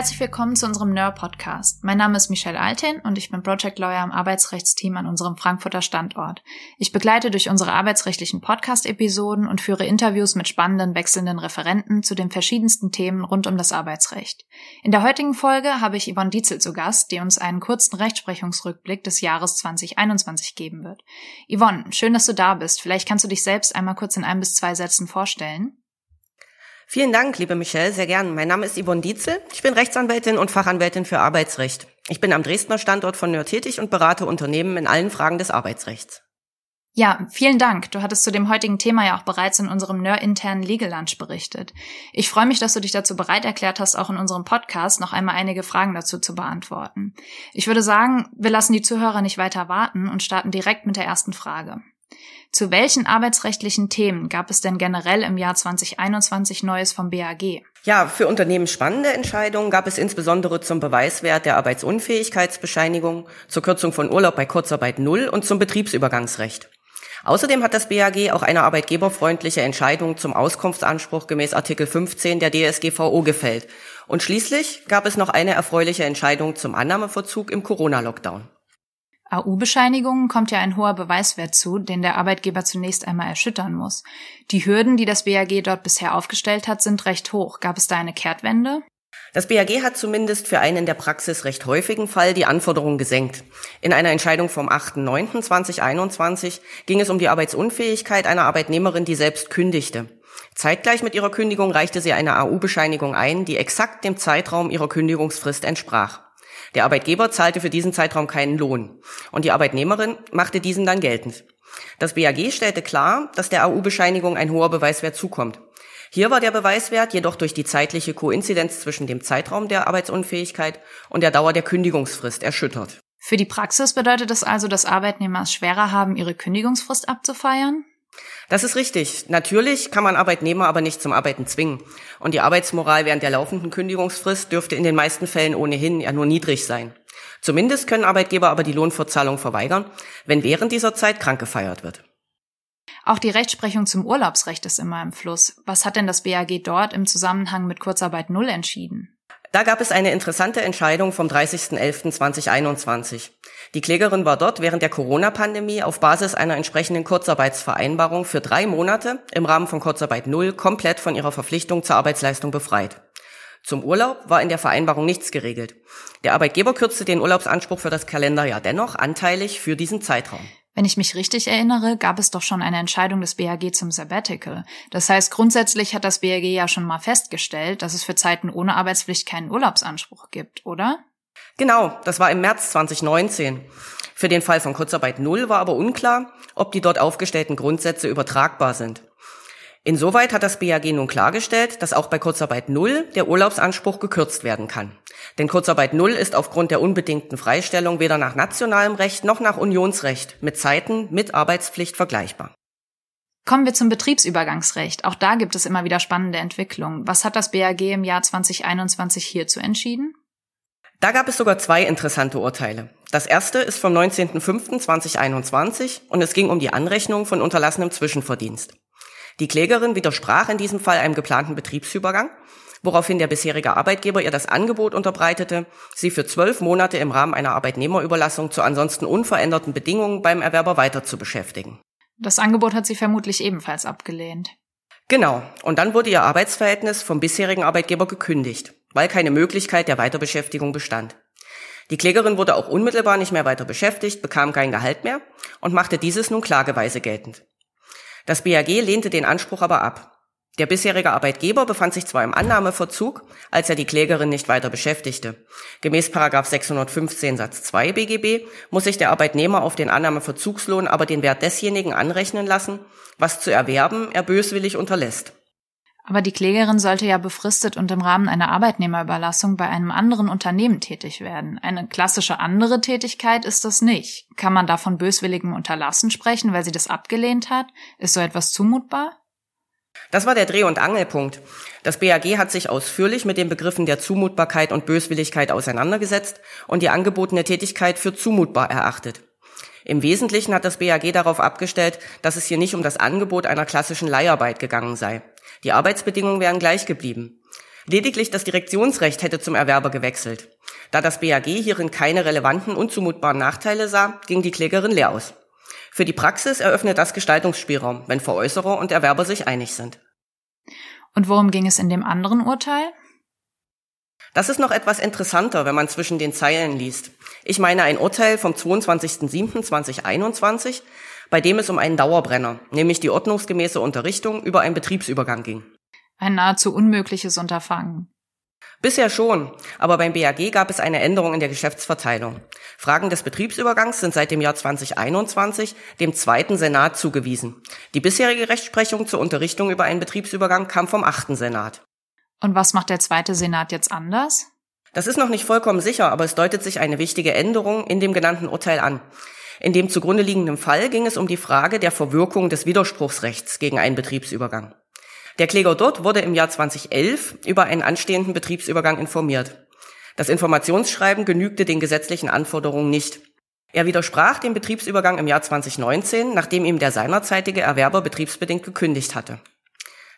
Herzlich willkommen zu unserem NER Podcast. Mein Name ist Michelle Alten und ich bin Project Lawyer im Arbeitsrechtsteam an unserem Frankfurter Standort. Ich begleite durch unsere arbeitsrechtlichen Podcast-Episoden und führe Interviews mit spannenden, wechselnden Referenten zu den verschiedensten Themen rund um das Arbeitsrecht. In der heutigen Folge habe ich Yvonne Dietzel zu Gast, die uns einen kurzen Rechtsprechungsrückblick des Jahres 2021 geben wird. Yvonne, schön, dass du da bist. Vielleicht kannst du dich selbst einmal kurz in ein bis zwei Sätzen vorstellen. Vielen Dank, liebe Michelle, sehr gern. Mein Name ist Yvonne Dietzel. Ich bin Rechtsanwältin und Fachanwältin für Arbeitsrecht. Ich bin am Dresdner Standort von NÖR tätig und berate Unternehmen in allen Fragen des Arbeitsrechts. Ja, vielen Dank. Du hattest zu dem heutigen Thema ja auch bereits in unserem NÖR-internen Legal Lunch berichtet. Ich freue mich, dass du dich dazu bereit erklärt hast, auch in unserem Podcast noch einmal einige Fragen dazu zu beantworten. Ich würde sagen, wir lassen die Zuhörer nicht weiter warten und starten direkt mit der ersten Frage. Zu welchen arbeitsrechtlichen Themen gab es denn generell im Jahr 2021 Neues vom BAG? Ja, für Unternehmen spannende Entscheidungen gab es insbesondere zum Beweiswert der Arbeitsunfähigkeitsbescheinigung, zur Kürzung von Urlaub bei Kurzarbeit Null und zum Betriebsübergangsrecht. Außerdem hat das BAG auch eine arbeitgeberfreundliche Entscheidung zum Auskunftsanspruch gemäß Artikel 15 der DSGVO gefällt. Und schließlich gab es noch eine erfreuliche Entscheidung zum Annahmeverzug im Corona-Lockdown. AU-Bescheinigungen kommt ja ein hoher Beweiswert zu, den der Arbeitgeber zunächst einmal erschüttern muss. Die Hürden, die das BAG dort bisher aufgestellt hat, sind recht hoch. Gab es da eine Kehrtwende? Das BAG hat zumindest für einen der Praxis recht häufigen Fall die Anforderungen gesenkt. In einer Entscheidung vom 8.9.2021 ging es um die Arbeitsunfähigkeit einer Arbeitnehmerin, die selbst kündigte. Zeitgleich mit ihrer Kündigung reichte sie eine AU-Bescheinigung ein, die exakt dem Zeitraum ihrer Kündigungsfrist entsprach. Der Arbeitgeber zahlte für diesen Zeitraum keinen Lohn und die Arbeitnehmerin machte diesen dann geltend. Das BAG stellte klar, dass der AU-Bescheinigung ein hoher Beweiswert zukommt. Hier war der Beweiswert jedoch durch die zeitliche Koinzidenz zwischen dem Zeitraum der Arbeitsunfähigkeit und der Dauer der Kündigungsfrist erschüttert. Für die Praxis bedeutet das also, dass Arbeitnehmer es schwerer haben, ihre Kündigungsfrist abzufeiern? Das ist richtig. Natürlich kann man Arbeitnehmer aber nicht zum Arbeiten zwingen. Und die Arbeitsmoral während der laufenden Kündigungsfrist dürfte in den meisten Fällen ohnehin ja nur niedrig sein. Zumindest können Arbeitgeber aber die Lohnfortzahlung verweigern, wenn während dieser Zeit krank gefeiert wird. Auch die Rechtsprechung zum Urlaubsrecht ist immer im Fluss. Was hat denn das BAG dort im Zusammenhang mit Kurzarbeit Null entschieden? Da gab es eine interessante Entscheidung vom 30.11.2021. Die Klägerin war dort während der Corona-Pandemie auf Basis einer entsprechenden Kurzarbeitsvereinbarung für drei Monate im Rahmen von Kurzarbeit Null komplett von ihrer Verpflichtung zur Arbeitsleistung befreit. Zum Urlaub war in der Vereinbarung nichts geregelt. Der Arbeitgeber kürzte den Urlaubsanspruch für das Kalenderjahr dennoch anteilig für diesen Zeitraum. Wenn ich mich richtig erinnere, gab es doch schon eine Entscheidung des BAG zum Sabbatical. Das heißt, grundsätzlich hat das BAG ja schon mal festgestellt, dass es für Zeiten ohne Arbeitspflicht keinen Urlaubsanspruch gibt, oder? Genau, das war im März 2019. Für den Fall von Kurzarbeit Null war aber unklar, ob die dort aufgestellten Grundsätze übertragbar sind. Insoweit hat das BAG nun klargestellt, dass auch bei Kurzarbeit Null der Urlaubsanspruch gekürzt werden kann. Denn Kurzarbeit Null ist aufgrund der unbedingten Freistellung weder nach nationalem Recht noch nach Unionsrecht mit Zeiten mit Arbeitspflicht vergleichbar. Kommen wir zum Betriebsübergangsrecht. Auch da gibt es immer wieder spannende Entwicklungen. Was hat das BAG im Jahr 2021 hierzu entschieden? Da gab es sogar zwei interessante Urteile. Das erste ist vom 19.05.2021 und es ging um die Anrechnung von unterlassenem Zwischenverdienst. Die Klägerin widersprach in diesem Fall einem geplanten Betriebsübergang, woraufhin der bisherige Arbeitgeber ihr das Angebot unterbreitete, sie für zwölf Monate im Rahmen einer Arbeitnehmerüberlassung zu ansonsten unveränderten Bedingungen beim Erwerber weiter zu beschäftigen. Das Angebot hat sie vermutlich ebenfalls abgelehnt. Genau. Und dann wurde ihr Arbeitsverhältnis vom bisherigen Arbeitgeber gekündigt, weil keine Möglichkeit der Weiterbeschäftigung bestand. Die Klägerin wurde auch unmittelbar nicht mehr weiter beschäftigt, bekam kein Gehalt mehr und machte dieses nun klageweise geltend. Das BAG lehnte den Anspruch aber ab. Der bisherige Arbeitgeber befand sich zwar im Annahmeverzug, als er die Klägerin nicht weiter beschäftigte. Gemäß 615 Satz 2 BGB muss sich der Arbeitnehmer auf den Annahmeverzugslohn aber den Wert desjenigen anrechnen lassen, was zu erwerben er böswillig unterlässt. Aber die Klägerin sollte ja befristet und im Rahmen einer Arbeitnehmerüberlassung bei einem anderen Unternehmen tätig werden. Eine klassische andere Tätigkeit ist das nicht. Kann man da von böswilligem Unterlassen sprechen, weil sie das abgelehnt hat? Ist so etwas zumutbar? Das war der Dreh- und Angelpunkt. Das BAG hat sich ausführlich mit den Begriffen der Zumutbarkeit und Böswilligkeit auseinandergesetzt und die angebotene Tätigkeit für zumutbar erachtet. Im Wesentlichen hat das BAG darauf abgestellt, dass es hier nicht um das Angebot einer klassischen Leiharbeit gegangen sei. Die Arbeitsbedingungen wären gleich geblieben. Lediglich das Direktionsrecht hätte zum Erwerber gewechselt. Da das BAG hierin keine relevanten und zumutbaren Nachteile sah, ging die Klägerin leer aus. Für die Praxis eröffnet das Gestaltungsspielraum, wenn Veräußerer und Erwerber sich einig sind. Und worum ging es in dem anderen Urteil? Das ist noch etwas interessanter, wenn man zwischen den Zeilen liest. Ich meine ein Urteil vom 22.07.2021, bei dem es um einen Dauerbrenner, nämlich die ordnungsgemäße Unterrichtung über einen Betriebsübergang ging. Ein nahezu unmögliches Unterfangen. Bisher schon, aber beim BAG gab es eine Änderung in der Geschäftsverteilung. Fragen des Betriebsübergangs sind seit dem Jahr 2021 dem zweiten Senat zugewiesen. Die bisherige Rechtsprechung zur Unterrichtung über einen Betriebsübergang kam vom achten Senat. Und was macht der zweite Senat jetzt anders? Das ist noch nicht vollkommen sicher, aber es deutet sich eine wichtige Änderung in dem genannten Urteil an. In dem zugrunde liegenden Fall ging es um die Frage der Verwirkung des Widerspruchsrechts gegen einen Betriebsübergang. Der Kläger dort wurde im Jahr 2011 über einen anstehenden Betriebsübergang informiert. Das Informationsschreiben genügte den gesetzlichen Anforderungen nicht. Er widersprach dem Betriebsübergang im Jahr 2019, nachdem ihm der seinerzeitige Erwerber betriebsbedingt gekündigt hatte.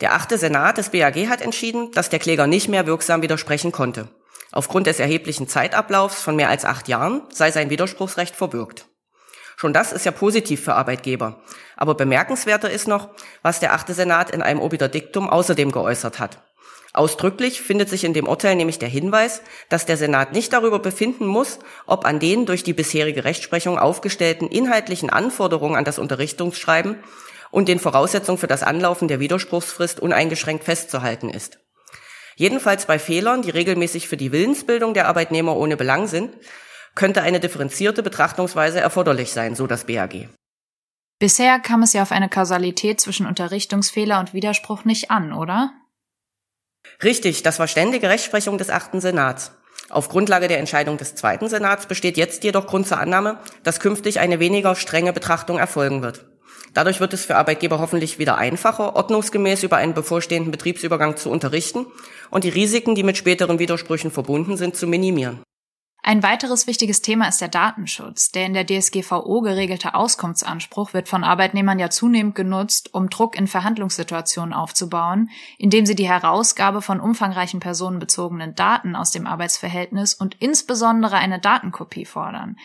Der achte Senat des BAG hat entschieden, dass der Kläger nicht mehr wirksam widersprechen konnte. Aufgrund des erheblichen Zeitablaufs von mehr als acht Jahren sei sein Widerspruchsrecht verbürgt. Schon das ist ja positiv für Arbeitgeber. Aber bemerkenswerter ist noch, was der achte Senat in einem Obiter Diktum außerdem geäußert hat. Ausdrücklich findet sich in dem Urteil nämlich der Hinweis, dass der Senat nicht darüber befinden muss, ob an den durch die bisherige Rechtsprechung aufgestellten inhaltlichen Anforderungen an das Unterrichtungsschreiben und den Voraussetzungen für das Anlaufen der Widerspruchsfrist uneingeschränkt festzuhalten ist. Jedenfalls bei Fehlern, die regelmäßig für die Willensbildung der Arbeitnehmer ohne Belang sind, könnte eine differenzierte Betrachtungsweise erforderlich sein, so das BAG. Bisher kam es ja auf eine Kausalität zwischen Unterrichtungsfehler und Widerspruch nicht an, oder? Richtig, das war ständige Rechtsprechung des achten Senats. Auf Grundlage der Entscheidung des zweiten Senats besteht jetzt jedoch Grund zur Annahme, dass künftig eine weniger strenge Betrachtung erfolgen wird. Dadurch wird es für Arbeitgeber hoffentlich wieder einfacher, ordnungsgemäß über einen bevorstehenden Betriebsübergang zu unterrichten und die Risiken, die mit späteren Widersprüchen verbunden sind, zu minimieren. Ein weiteres wichtiges Thema ist der Datenschutz. Der in der DSGVO geregelte Auskunftsanspruch wird von Arbeitnehmern ja zunehmend genutzt, um Druck in Verhandlungssituationen aufzubauen, indem sie die Herausgabe von umfangreichen personenbezogenen Daten aus dem Arbeitsverhältnis und insbesondere eine Datenkopie fordern.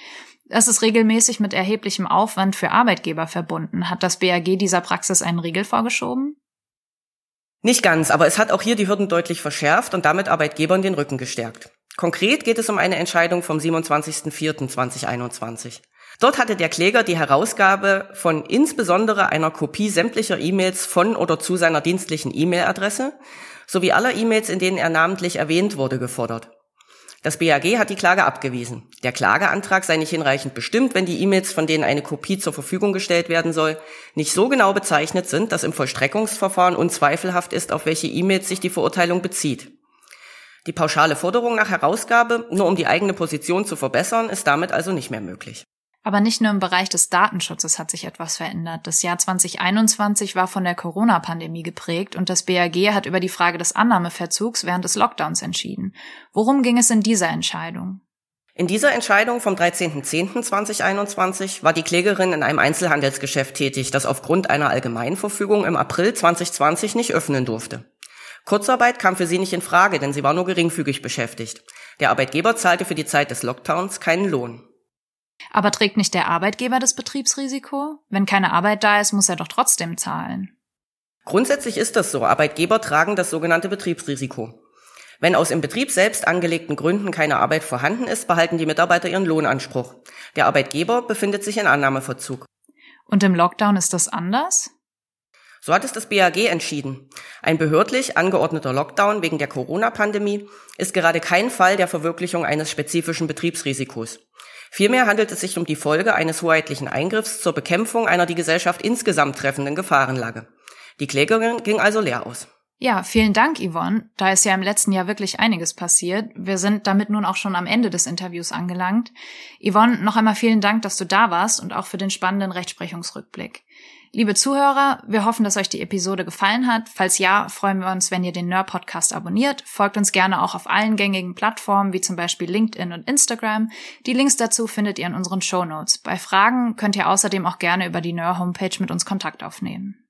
Das ist regelmäßig mit erheblichem Aufwand für Arbeitgeber verbunden. Hat das BAG dieser Praxis einen Riegel vorgeschoben? Nicht ganz, aber es hat auch hier die Hürden deutlich verschärft und damit Arbeitgebern den Rücken gestärkt. Konkret geht es um eine Entscheidung vom 27.04.2021. Dort hatte der Kläger die Herausgabe von insbesondere einer Kopie sämtlicher E-Mails von oder zu seiner dienstlichen E-Mail-Adresse sowie aller E-Mails, in denen er namentlich erwähnt wurde, gefordert. Das BAG hat die Klage abgewiesen. Der Klageantrag sei nicht hinreichend bestimmt, wenn die E-Mails, von denen eine Kopie zur Verfügung gestellt werden soll, nicht so genau bezeichnet sind, dass im Vollstreckungsverfahren unzweifelhaft ist, auf welche E-Mails sich die Verurteilung bezieht. Die pauschale Forderung nach Herausgabe, nur um die eigene Position zu verbessern, ist damit also nicht mehr möglich. Aber nicht nur im Bereich des Datenschutzes hat sich etwas verändert. Das Jahr 2021 war von der Corona-Pandemie geprägt und das BAG hat über die Frage des Annahmeverzugs während des Lockdowns entschieden. Worum ging es in dieser Entscheidung? In dieser Entscheidung vom 13.10.2021 war die Klägerin in einem Einzelhandelsgeschäft tätig, das aufgrund einer Allgemeinverfügung im April 2020 nicht öffnen durfte. Kurzarbeit kam für sie nicht in Frage, denn sie war nur geringfügig beschäftigt. Der Arbeitgeber zahlte für die Zeit des Lockdowns keinen Lohn. Aber trägt nicht der Arbeitgeber das Betriebsrisiko? Wenn keine Arbeit da ist, muss er doch trotzdem zahlen. Grundsätzlich ist das so. Arbeitgeber tragen das sogenannte Betriebsrisiko. Wenn aus im Betrieb selbst angelegten Gründen keine Arbeit vorhanden ist, behalten die Mitarbeiter ihren Lohnanspruch. Der Arbeitgeber befindet sich in Annahmeverzug. Und im Lockdown ist das anders? So hat es das BAG entschieden. Ein behördlich angeordneter Lockdown wegen der Corona-Pandemie ist gerade kein Fall der Verwirklichung eines spezifischen Betriebsrisikos. Vielmehr handelt es sich um die Folge eines hoheitlichen Eingriffs zur Bekämpfung einer die Gesellschaft insgesamt treffenden Gefahrenlage. Die Klägerin ging also leer aus. Ja, vielen Dank, Yvonne. Da ist ja im letzten Jahr wirklich einiges passiert. Wir sind damit nun auch schon am Ende des Interviews angelangt. Yvonne, noch einmal vielen Dank, dass du da warst und auch für den spannenden Rechtsprechungsrückblick. Liebe Zuhörer, wir hoffen, dass euch die Episode gefallen hat. Falls ja, freuen wir uns, wenn ihr den Nerd Podcast abonniert. Folgt uns gerne auch auf allen gängigen Plattformen, wie zum Beispiel LinkedIn und Instagram. Die Links dazu findet ihr in unseren Show Notes. Bei Fragen könnt ihr außerdem auch gerne über die Nerd Homepage mit uns Kontakt aufnehmen.